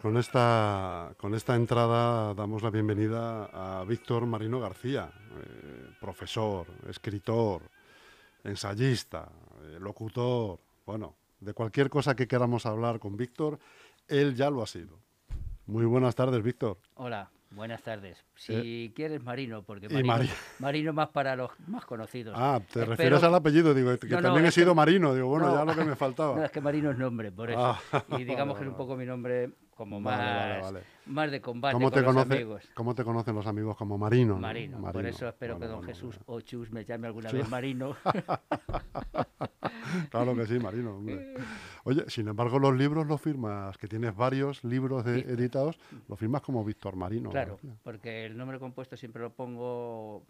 con esta, con esta entrada damos la bienvenida a Víctor Marino García, eh, profesor, escritor, ensayista, eh, locutor, bueno, de cualquier cosa que queramos hablar con Víctor, él ya lo ha sido. Muy buenas tardes, Víctor. Hola, Buenas tardes. Si eh, quieres Marino, porque Marino, más para los más conocidos. Ah, te refieres al apellido, digo, que también he sido Marino, digo, bueno, ya lo que me faltaba. No, es que Marino es nombre, por eso. Ah. y digamos que es un poco mi nombre como más, más de combate ¿Cómo te con los amigos. ¿Cómo te conocen los amigos como Marino? Marino, por eso espero que don Jesús o Chus me llame alguna vez Marino. claro que sí, Marino. Oye, sin embargo, los libros los firmas, que tienes varios libros editados, los firmas como Víctor Marino. Claro, porque el nombre compuesto siempre lo pongo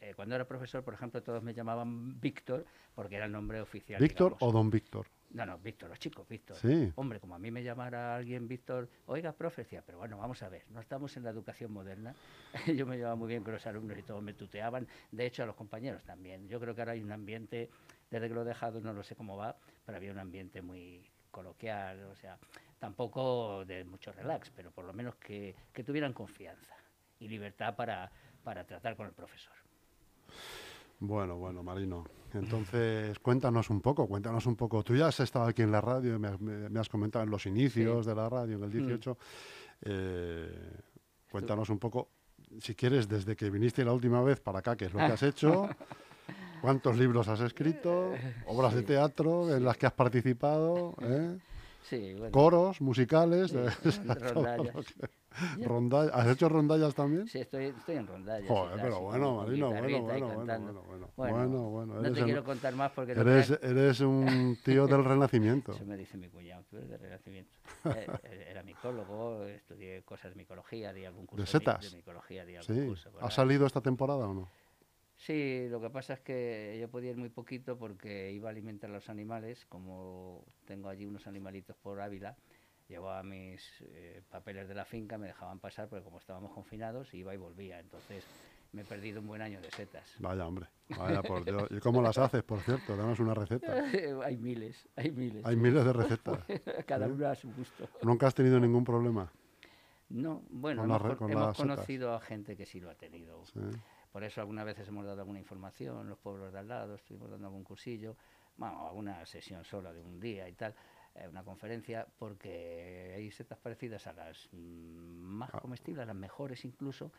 eh, cuando era profesor, por ejemplo, todos me llamaban Víctor, porque era el nombre oficial. ¿Víctor o don Víctor? No, no, Víctor, los chicos, Víctor. Sí. Hombre, como a mí me llamara alguien Víctor, oiga, profe, pero bueno, vamos a ver, no estamos en la educación moderna. Yo me llevaba muy bien con los alumnos y todos me tuteaban, de hecho a los compañeros también. Yo creo que ahora hay un ambiente, desde que lo he dejado no lo sé cómo va, pero había un ambiente muy coloquial, o sea, tampoco de mucho relax, pero por lo menos que, que tuvieran confianza y libertad para, para tratar con el profesor. Bueno, bueno, Marino. Entonces, cuéntanos un poco, cuéntanos un poco. Tú ya has estado aquí en la radio, me, me, has comentado en los inicios de la radio, en el 18. Mm. Eh, cuéntanos un poco, si quieres, desde que viniste la última vez para acá, qué es lo que has hecho, cuántos libros has escrito, obras de teatro en las que has participado. ¿eh? Coros musicales. rondallas. ¿Has hecho rondallas también? Sí, estoy, estoy en rondallas. Joder, pero bueno, Marino, bueno, bueno, bueno, bueno, bueno, No te quiero contar más porque... Eres, eres un tío del Renacimiento. Eso me dice mi cuñado, tú eres del Renacimiento. Eh, eh, era micólogo, estudié cosas de micología, di algún curso de, setas? de, micología, di algún sí. curso. ¿Ha salido esta temporada o no? Sí, lo que pasa es que yo podía ir muy poquito porque iba a alimentar a los animales, como tengo allí unos animalitos por Ávila, llevaba mis eh, papeles de la finca, me dejaban pasar porque como estábamos confinados iba y volvía, entonces me he perdido un buen año de setas. Vaya hombre, vaya por Dios. ¿Y cómo las haces, por cierto? Danos una receta. hay miles, hay miles. Hay miles de recetas. Cada una a su gusto. ¿Nunca has tenido ningún problema? No, bueno, hemos, conocido a gente que sí lo ha tenido. ¿Sí? Por eso algunas veces hemos dado alguna información, los pueblos de al lado, estuvimos dando algún cursillo, bueno, alguna sesión sola de un día y tal, eh, una conferencia, porque hay setas parecidas a las más ah. comestibles, a las mejores incluso,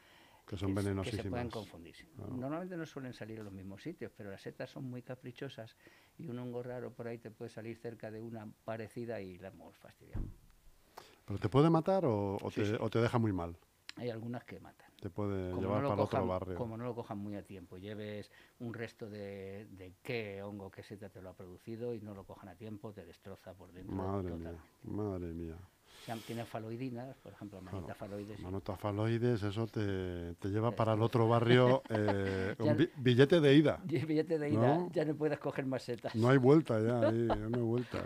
que son venenosísimas. Que se pueden confundir. Normalmente no suelen salir a los mismos sitios, pero las setas son muy caprichosas y un hongo raro por ahí te puede salir cerca de una parecida y la hemos fastidiado. ¿Pero te puede matar o, te, o te deja muy mal? Hay algunas que matan. Te puede llevar para otro barrio. Como no lo cojan muy a tiempo, lleves un resto de, de qué hongo, qué seta te lo ha producido y no lo cojan a tiempo, te destroza por dentro. Madre mía, madre mía. tiene faloidinas, por ejemplo, manotafaloides. Manotafaloides, eso te, te lleva para el otro barrio eh, un billete de ida. Billete de ida, ya no puedes coger más setas. No hay vuelta ya, ahí, ya no hay vuelta.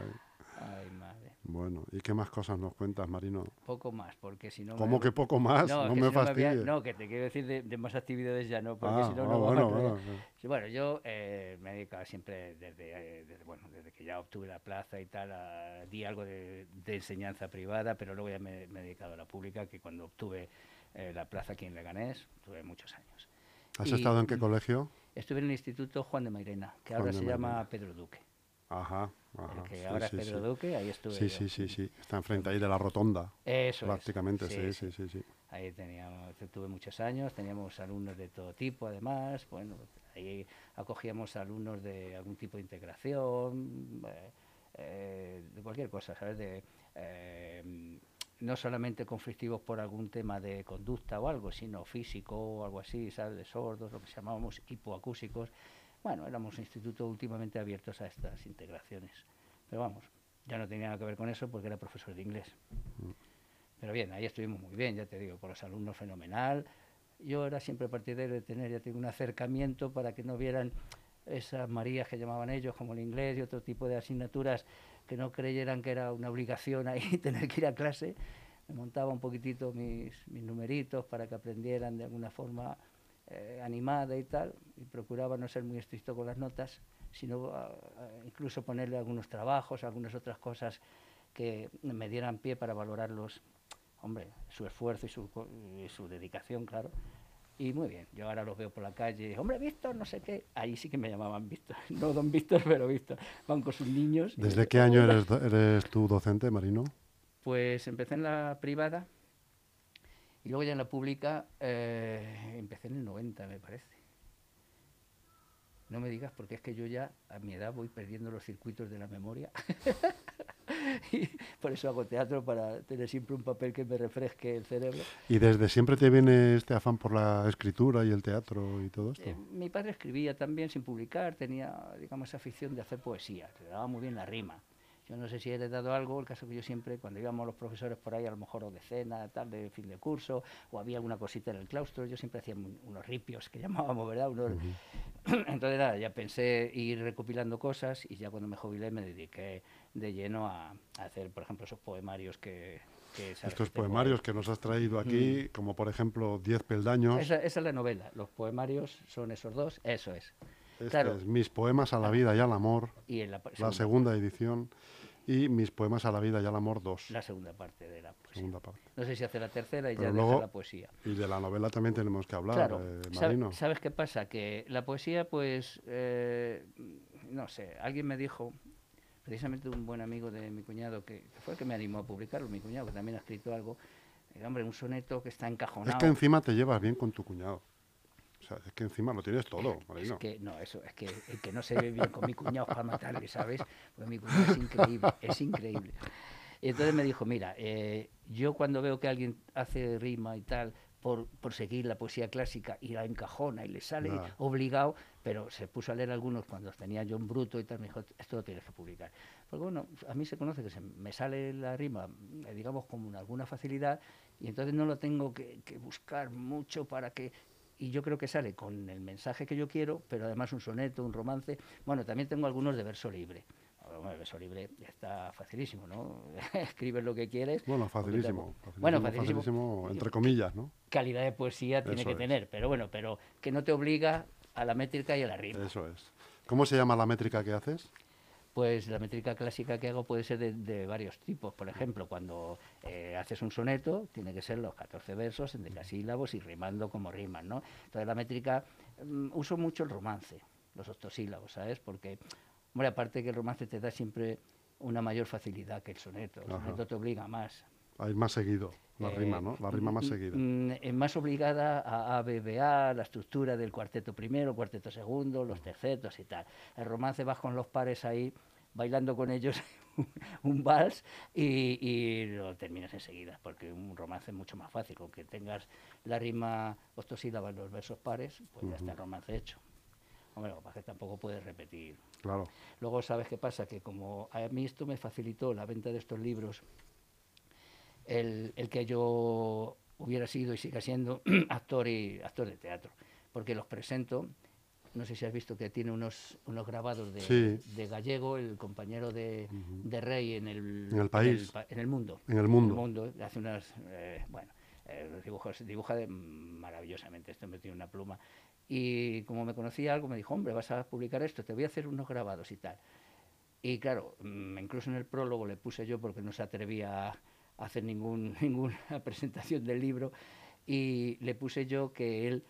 Bueno, ¿y qué más cosas nos cuentas, Marino? Poco más, porque si no... ¿Cómo que poco más? No, me fastidies. no, que te quiero decir de, más actividades ya no, porque ah, si no, no ah, bueno, bueno, bueno, yo eh, me he dedicado siempre, desde, eh, desde, bueno, desde que ya obtuve la plaza y tal, di algo de, enseñanza privada, pero luego ya me, he dedicado a la pública, que cuando obtuve eh, la plaza aquí en Leganés, tuve muchos años. ¿Has estado en qué colegio? Estuve en el Instituto Juan de Mairena, que ahora se llama Pedro Duque. Ajá, ajá. que ahora es Pedro Duque, ahí estuve. Sí, sí, sí, sí. Está enfrente ahí de la rotonda. Eso Prácticamente, sí, sí, sí, sí. Ahí teníamos, tuve muchos años, teníamos alumnos de todo tipo, además. Bueno, ahí acogíamos alumnos de algún tipo de integración, eh, eh, de cualquier cosa, ¿sabes? De, eh, no solamente conflictivos por algún tema de conducta o algo, sino físico o algo así, ¿sabes? De sordos, lo que llamábamos hipoacúsicos bueno, éramos instituto últimamente abiertos a estas integraciones. Pero vamos, ya no tenía nada que ver con eso porque era profesor de inglés. Pero bien, ahí estuvimos muy bien, ya te digo, con los alumnos fenomenal. Yo era siempre partidario de tener, ya tengo un acercamiento para que no vieran esas Marías que llamaban ellos, como el inglés y otro tipo de asignaturas, que no creyeran que era una obligación ahí tener que ir a clase. Me montaba un poquitito mis, mis numeritos para que aprendieran de alguna forma eh, animada y tal, y procuraba no ser muy estricto con las notas, sino ah, ah, incluso ponerle algunos trabajos, algunas otras cosas que me dieran pie para valorarlos hombre, su esfuerzo y su, y su dedicación, claro. Y muy bien, yo ahora los veo por la calle, hombre, Víctor, no sé qué. Ahí sí que me llamaban Víctor, no don Víctor, pero Víctor. Van con sus niños. ¿Desde qué año eres, eres tú docente, Marino? Pues empecé en la privada y luego ya en la pública eh, empecé en el 90, me parece. No me digas porque es que yo ya a mi edad voy perdiendo los circuitos de la memoria. y por eso hago teatro, para tener siempre un papel que me refresque el cerebro. ¿Y desde siempre te viene este afán por la escritura y el teatro y todo esto? Eh, mi padre escribía también sin publicar, tenía, digamos, esa afición de hacer poesía, le daba muy bien la rima. Yo no sé si he heredado algo, el caso que yo siempre, cuando íbamos los profesores por ahí, a lo mejor o de cena, tal, de fin de curso, o había alguna cosita en el claustro, yo siempre hacía unos ripios que llamábamos, ¿verdad? Entonces nada, ya pensé ir recopilando cosas y ya cuando me jubilé me dediqué de lleno a, hacer, por ejemplo, esos poemarios que... Estos poemarios que nos has traído aquí, mm. como por ejemplo Diez peldaños. Esa, esa, es la novela, los poemarios son esos dos, eso es. Este es Mis poemas a la vida y al amor, y la, segunda edición, y Mis poemas a la vida y al amor 2. La segunda parte de la poesía. Segunda parte. No sé si hace la tercera y ya deja la poesía. Y de la novela también tenemos que hablar, claro. Eh, Marino. ¿Sabes qué pasa? Que la poesía, pues, eh, no sé, alguien me dijo, precisamente un buen amigo de mi cuñado, que, fue el que me animó a publicarlo, mi cuñado, que también ha escrito algo, eh, hombre, un soneto que está encajonado. Es que encima te llevas bien con tu cuñado. O sea, es que encima lo tienes todo, Marino. Es que, no, eso, es que el que no se ve bien con mi cuñado para matarle, ¿sabes? Pues mi cuñado es increíble, es increíble. Y entonces me dijo, mira, eh, yo cuando veo que alguien hace rima y tal, por, por, seguir la poesía clásica y la encajona y le sale obligado, pero se puso a leer algunos cuando tenía John Bruto y tal, me dijo, esto lo tienes que publicar. Porque bueno, a mí se conoce que se me sale la rima, eh, digamos, con alguna facilidad, y entonces no lo tengo que, que buscar mucho para que y yo creo que sale con el mensaje que yo quiero, pero además un soneto, un romance. Bueno, también tengo algunos de verso libre. Bueno, el verso libre está facilísimo, ¿no? Escribes lo que quieres. Bueno, facilísimo. bueno, facilísimo, entre comillas, ¿no? Calidad de poesía tiene que tener, pero bueno, pero que no te obliga a la métrica y a la rima. Eso es. ¿Cómo se llama la métrica que haces? Pues la métrica clásica que hago puede ser de, varios tipos. Por ejemplo, cuando eh, haces un soneto, tiene que ser los 14 versos en decasílabos y rimando como riman, ¿no? Entonces la métrica, mm, uso mucho el romance, los octosílabos, ¿sabes? Porque, hombre, aparte que el romance te da siempre una mayor facilidad que el soneto. El soneto te obliga más. Hay más seguido, la eh, rima, ¿no? La rima más mm, seguida. Mm, es más obligada a ABBA, la estructura del cuarteto primero, cuarteto segundo, los tercetos y tal. El romance vas con los pares ahí bailando con ellos un vals y, lo terminas enseguida, porque un romance es mucho más fácil, con que tengas la rima octosílaba en los versos pares, pues ya está el romance hecho. Hombre, lo que tampoco puedes repetir. Claro. Luego, ¿sabes qué pasa? Que como a mí esto me facilitó la venta de estos libros, el, el que yo hubiera sido y siga siendo actor y actor de teatro, porque los presento no sé si has visto que tiene unos, unos grabados de, de Gallego, el compañero de, de Rey en el, en el país. En el, mundo. En el mundo. hace unas. Eh, bueno, eh, los dibujos, dibuja de, maravillosamente. Este me tiene una pluma. Y como me conocía algo, me dijo, hombre, vas a publicar esto, te voy a hacer unos grabados y tal. Y claro, mm, incluso en el prólogo le puse yo porque no se atrevía a hacer ningún, ninguna presentación del libro. Y le puse yo que él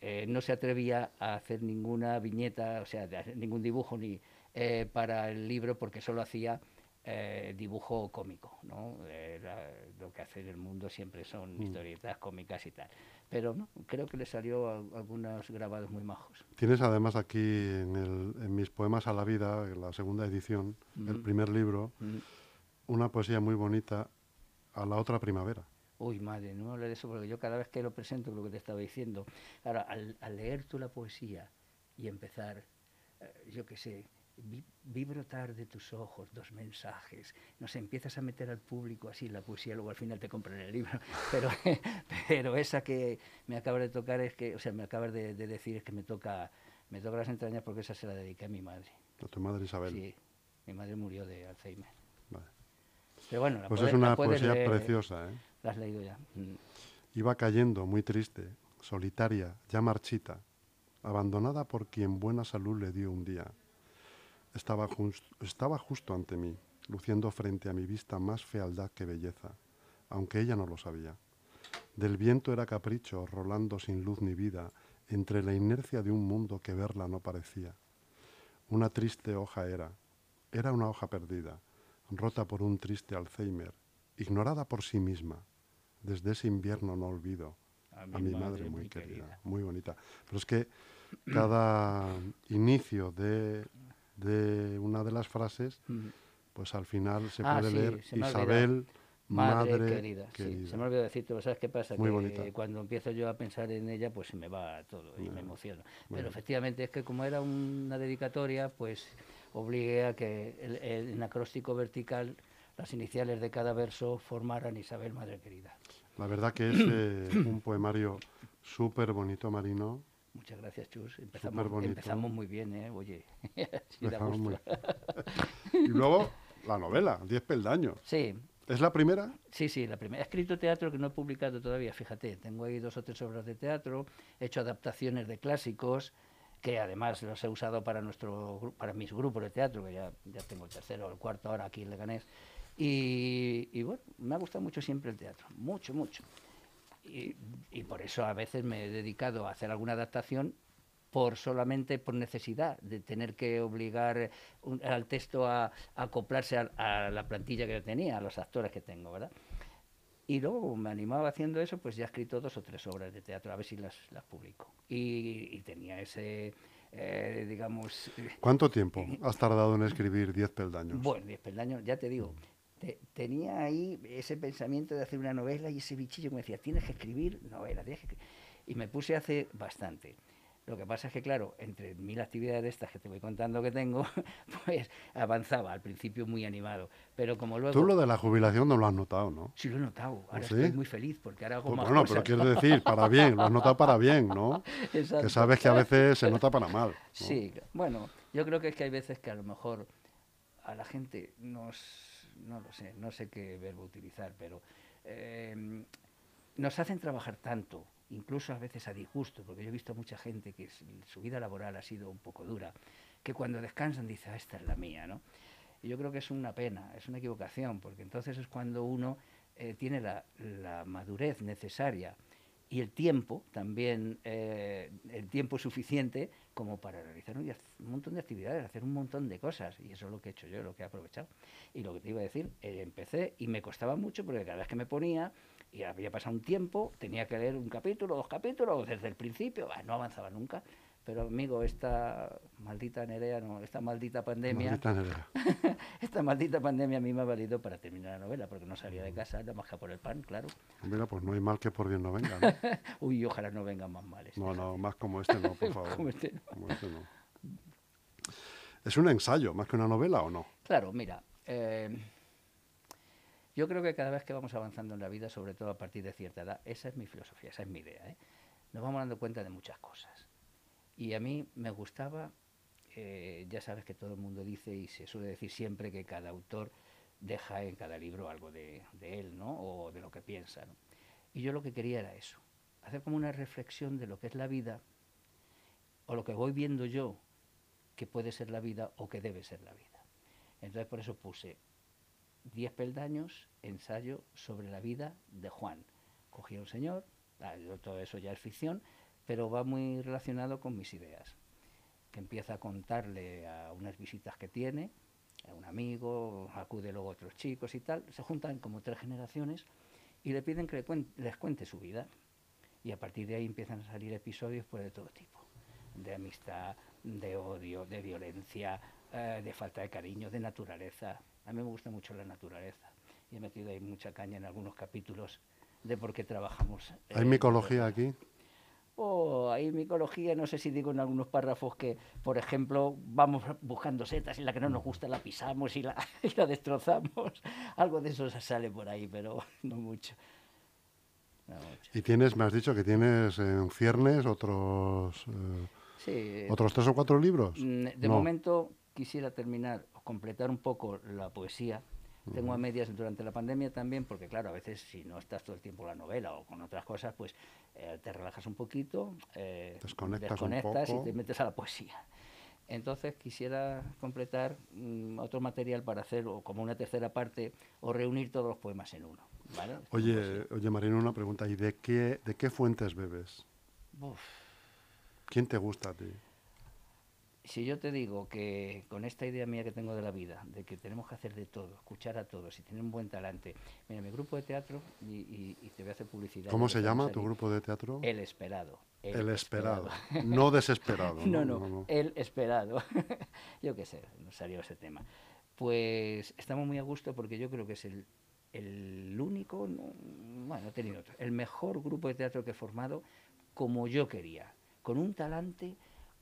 eh, no se atrevía a hacer ninguna viñeta, o sea, ningún dibujo ni eh, para el libro porque solo hacía eh, dibujo cómico, ¿no? lo que hace en el mundo siempre son mm. historietas cómicas y tal. Pero no, creo que le salió algunos grabados muy majos. Tienes además aquí en, mis poemas a la vida, en la segunda edición, el mm. primer libro, mm. una poesía muy bonita a la otra primavera. Uy, madre, no hable de eso porque yo cada vez que lo presento, lo que te estaba diciendo, ahora, al, leer tú la poesía y empezar, eh, yo qué sé, vi, brotar de tus ojos dos mensajes, nos empiezas a meter al público así la poesía, luego al final te compran el libro, pero, pero esa que me acabas de tocar es que, o sea, me acabas de, decir es que me toca, me toca las entrañas porque esa se la dediqué a mi madre. ¿A tu madre Isabel? Sí, mi madre murió de Alzheimer. Vale. Pero bueno, pues es una poesía preciosa, ¿eh? La has leído ya. Mm. Iba cayendo, muy triste, solitaria, ya marchita, abandonada por quien buena salud le dio un día. Estaba, estaba justo ante mí, luciendo frente a mi vista más fealdad que belleza. aunque ella no lo sabía. Del viento era capricho, rolando sin luz ni vida, entre la inercia de un mundo que verla no parecía. Una triste hoja era, era una hoja perdida, rota por un triste Alzheimer, ignorada por sí misma. Desde ese invierno no olvido a mi, madre, muy, querida. muy bonita. Pero es que cada inicio de, de, una de las frases, pues al final se ah, puede leer Isabel, madre, querida. Sí, se me olvidó decirte, ¿sabes qué pasa? que cuando empiezo yo a pensar en ella, pues se me va todo y me emociono. Pero efectivamente es que como era una dedicatoria, pues obligué a que el, en acróstico vertical las iniciales de cada verso formaran Isabel, madre querida. La verdad que es eh, un poemario súper bonito, Marino. Muchas gracias, Chus. Empezamos, empezamos muy bien, ¿eh? Oye, muy... y luego la novela, Diez peldaños. Sí, ¿Es la primera? Sí, sí, la primera. He escrito teatro que no he publicado todavía, fíjate. Tengo ahí dos o tres obras de teatro, he hecho adaptaciones de clásicos, que además los he usado para nuestro para mis grupos de teatro, que ya, ya tengo el tercero o el cuarto ahora aquí en Leganés. Y, y bueno, me ha gustado mucho siempre el teatro, mucho, mucho. Y, y por eso a veces me he dedicado a hacer alguna adaptación por solamente por necesidad de tener que obligar al texto a, acoplarse a, la plantilla que yo tenía, a los actores que tengo, ¿verdad? Y luego me animaba haciendo eso, pues ya he escrito dos o tres obras de teatro, a ver si las, las publico. Y, tenía ese, eh, digamos... ¿Cuánto tiempo has tardado en escribir Diez peldaños? Bueno, Diez peldaños, ya te digo, tenía ahí ese pensamiento de hacer una novela y ese bichillo que me decía, tienes que escribir novela, tienes que Y me puse hace bastante. Lo que pasa es que, claro, entre mil actividades de estas que te voy contando que tengo, pues avanzaba al principio muy animado. Pero como luego. Tú lo de la jubilación no lo has notado, ¿no? Sí, lo he notado. Ahora estoy muy feliz porque ahora hago pues más Bueno, pero quiero decir, para bien, lo has notado para bien, ¿no? Exacto. Que sabes que a veces se nota para mal. Sí, bueno, yo creo que es que hay veces que a lo mejor a la gente nos. No lo sé, no sé qué verbo utilizar, pero. Eh, nos hacen trabajar tanto incluso a veces a disgusto, porque yo he visto mucha gente que su vida laboral ha sido un poco dura, que cuando descansan dice, ah, esta es la mía, ¿no? Y yo creo que es una pena, es una equivocación, porque entonces es cuando uno eh, tiene la, madurez necesaria y el tiempo también, eh, el tiempo suficiente como para realizar un, montón de actividades, hacer un montón de cosas. Y eso es lo que he hecho yo, lo que he aprovechado. Y lo que te iba a decir, eh, empecé y me costaba mucho porque cada vez que me ponía, y había pasado un tiempo, tenía que leer un capítulo, dos capítulos, desde el principio, no avanzaba nunca. Pero amigo, esta maldita Nerea, no, esta maldita pandemia, maldita esta maldita pandemia a mí me ha valido para terminar la novela, porque no salía de casa, nada más que por el pan, claro. Mira, pues no hay mal que por bien no venga. Uy, ojalá no vengan más males. No, no, más como este no, por favor. como, este no. ¿Es un ensayo más que una novela o no? Claro, mira. Eh, yo creo que cada vez que vamos avanzando en la vida, sobre todo a partir de cierta edad, esa es mi filosofía, esa es mi idea, ¿eh? nos vamos dando cuenta de muchas cosas. Y a mí me gustaba, eh, ya sabes que todo el mundo dice y se suele decir siempre que cada autor deja en cada libro algo de, él, ¿no? O de lo que piensa, Y yo lo que quería era eso, hacer como una reflexión de lo que es la vida, o lo que voy viendo yo que puede ser la vida o que debe ser la vida. Entonces por eso puse Diez peldaños, ensayo sobre la vida de Juan. Cogí a un señor, ah, todo eso ya es ficción, pero va muy relacionado con mis ideas. Que empieza a contarle a unas visitas que tiene, a un amigo, acude luego a otros chicos y tal, se juntan como tres generaciones y le piden que les cuente su vida. Y a partir de ahí empiezan a salir episodios pues, de todo tipo, de amistad, de odio, de violencia, eh, de falta de cariño, de naturaleza, a mí me gusta mucho la naturaleza y he metido ahí mucha caña en algunos capítulos de por qué trabajamos. ¿Hay micología aquí? Oh, hay micología, no sé si digo en algunos párrafos que, por ejemplo, vamos buscando setas y la que no nos gusta la pisamos y la, la destrozamos. Algo de eso sale por ahí, pero no mucho. Y tienes, me has dicho que tienes en ciernes otros, eh, otros tres o cuatro libros. Mm, de momento quisiera terminar completar un poco la poesía. Tengo a medias durante la pandemia también, porque claro, a veces si no estás todo el tiempo en la novela o con otras cosas, pues eh, te relajas un poquito, eh, desconectas, y te metes a la poesía. Entonces quisiera completar mm, otro material para hacer o como una tercera parte o reunir todos los poemas en uno. ¿vale? Oye, oye Marino, una pregunta. ¿Y de qué, de qué fuentes bebes? Uf. ¿Quién te gusta a ti? Si yo te digo que con esta idea mía que tengo de la vida, de que tenemos que hacer de todo, escuchar a todos y tener un buen talante. Mira, mi grupo de teatro, y, y- y te voy a hacer publicidad. ¿Cómo se llama tu grupo de teatro? El Esperado. El esperado, no desesperado. No, no, el esperado. yo qué sé, nos salió ese tema. Pues estamos muy a gusto porque yo creo que es el, el único, no, bueno, he tenido otro, el mejor grupo de teatro que he formado como yo quería, con un talante,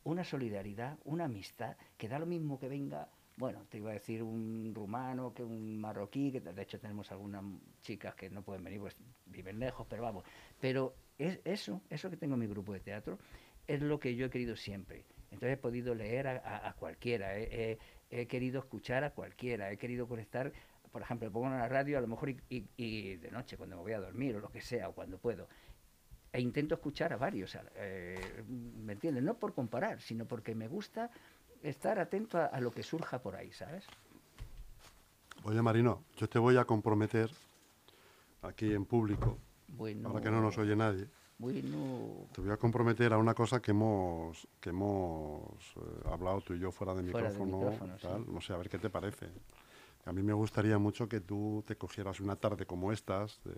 una solidaridad, una amistad, que da lo mismo que venga, bueno, te iba a decir un rumano, que un marroquí, que de hecho tenemos algunas chicas que no pueden venir, pues viven lejos, pero vamos, pero es eso, eso que tengo en mi grupo de teatro, es lo que yo he querido siempre. Entonces he podido leer a, cualquiera, he querido escuchar a cualquiera, he querido conectar, por ejemplo, pongo en la radio a lo mejor y, y- y de noche cuando me voy a dormir o lo que sea, o cuando puedo. E intento escuchar a varios, eh, ¿me entiendes? No por comparar, sino porque me gusta estar atento a, a lo que surja por ahí, ¿sabes? Oye Marino, yo te voy a comprometer aquí en público, Bueno, ahora que no nos oye nadie, bueno, te voy a comprometer a una cosa que hemos, que hemos eh, hablado tú y yo fuera de Fuera de micrófono. sí. tal, No sé, a ver qué te parece. A mí me gustaría mucho que tú te cogieras una tarde como estas, de-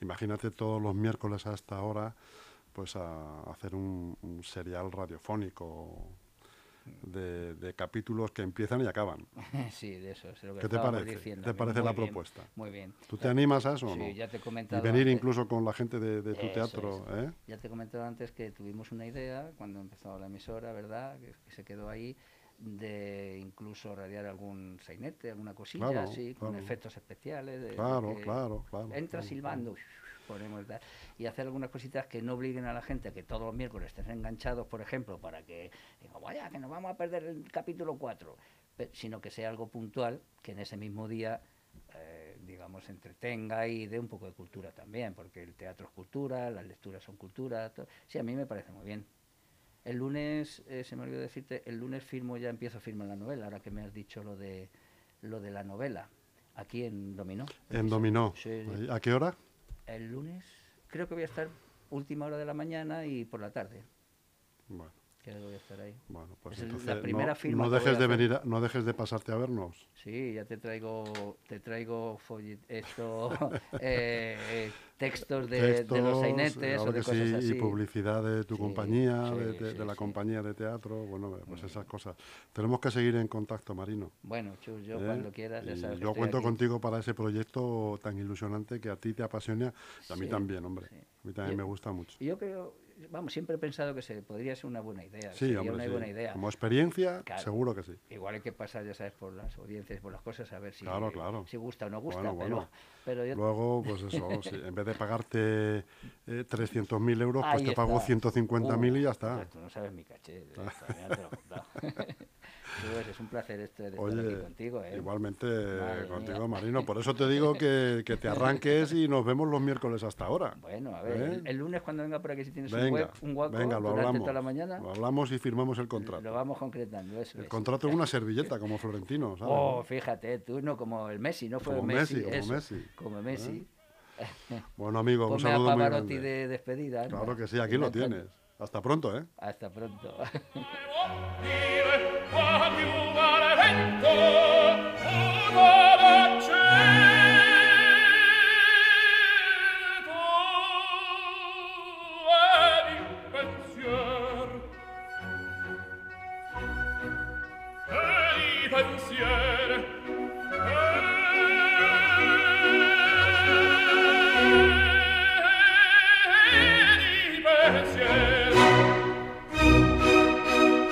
imagínate todos los miércoles a esta hora, pues a hacer un, un serial radiofónico de, de capítulos que empiezan y acaban. sí, de eso es lo que ¿Qué te parece? diciendo. ¿Te parece Muy la bien, propuesta? Muy bien. ¿Tú te animas a eso o Sí, no? ya te he Y comentado. venir antes- incluso con la gente de, de tu Eso teatro. ¿eh? Ya te he comentado antes que tuvimos una idea cuando empezó la emisora, ¿verdad? Que, que se quedó ahí de incluso radiar algún sainete, alguna cosilla Claro, así, con efectos especiales. de- Claro, claro, claro. Entra silbando, ponemos tal, y hacer algunas cositas que no obliguen a la gente a que todos los miércoles estén enganchados, por ejemplo, para que digan, vaya, que nos vamos a perder el capítulo 4, sino que sea algo puntual, que en ese mismo día, eh, digamos, entretenga y dé un poco de cultura también, porque el teatro es cultura, las lecturas son cultura. to- Sí, a mí me parece muy bien. El lunes, eh, se me olvidó decirte, el lunes firmo, ya empiezo a firmar la novela, ahora que me has dicho lo de, lo de la novela, aquí en Dominó. En Dominó. Sí, sí. Ahí, ¿A qué hora? El lunes creo que voy a estar última hora de la mañana y por la tarde. Bueno, que voy a estar ahí. bueno pues Es la primera no, firma no dejes de venir, a- no dejes de pasarte a vernos. Sí, ya te traigo, te traigo follet- esto, eh, eh, textos de, de los sainetes claro o de que cosas sí, así. y publicidad de tu Sí, compañía, sí, de, de- sí, de la compañía de teatro, bueno, pues esas cosas. Tenemos que seguir en contacto, Marino. Bueno, Chus, yo ¿eh? cuando quieras, ya sabes yo cuento aquí. contigo para ese proyecto tan ilusionante que a ti te apasiona y a mí también, hombre. A mí también Yo- me gusta mucho. Yo creo, vamos, siempre he pensado que se podría ser una buena idea. Sí, sería hombre, una sí. buena idea. Como experiencia, Claro. seguro que sí. Igual hay que pasar, ya sabes, por las audiencias, por las cosas, a ver si, Claro, claro. si gusta o no gusta. Bueno, pero, bueno. pero yo Luego, pues eso, sí, en vez de pagarte eh, 300.000 euros, pues te pago está. 150.000 y ya Uh, está. pues Tú no sabes mi caché. de ya te lo he ves, es un placer esto de estar Oye, aquí contigo. ¿eh? igualmente Madre contigo, mía. Marino. Por eso te digo que, que te arranques y nos vemos los miércoles hasta ahora. Bueno, a ver, ¿Eh? el, el lunes cuando venga por aquí, si tienes un, Venga, web, un hueco venga, lo hablamos. toda la mañana, Lo hablamos y firmamos el contrato. lo vamos concretando. Eso El es. contrato es una servilleta, como Florentino, ¿sabes? Oh, fíjate, tú no como el Messi, no fue Como Messi, Messi, como Messi. ¿Eh? Como Messi. Bueno, amigo, un Ponme a saludo muy Pavarotti grande. de despedida. Claro que sí, aquí lo tienes. Hasta pronto, ¿eh? Hasta pronto.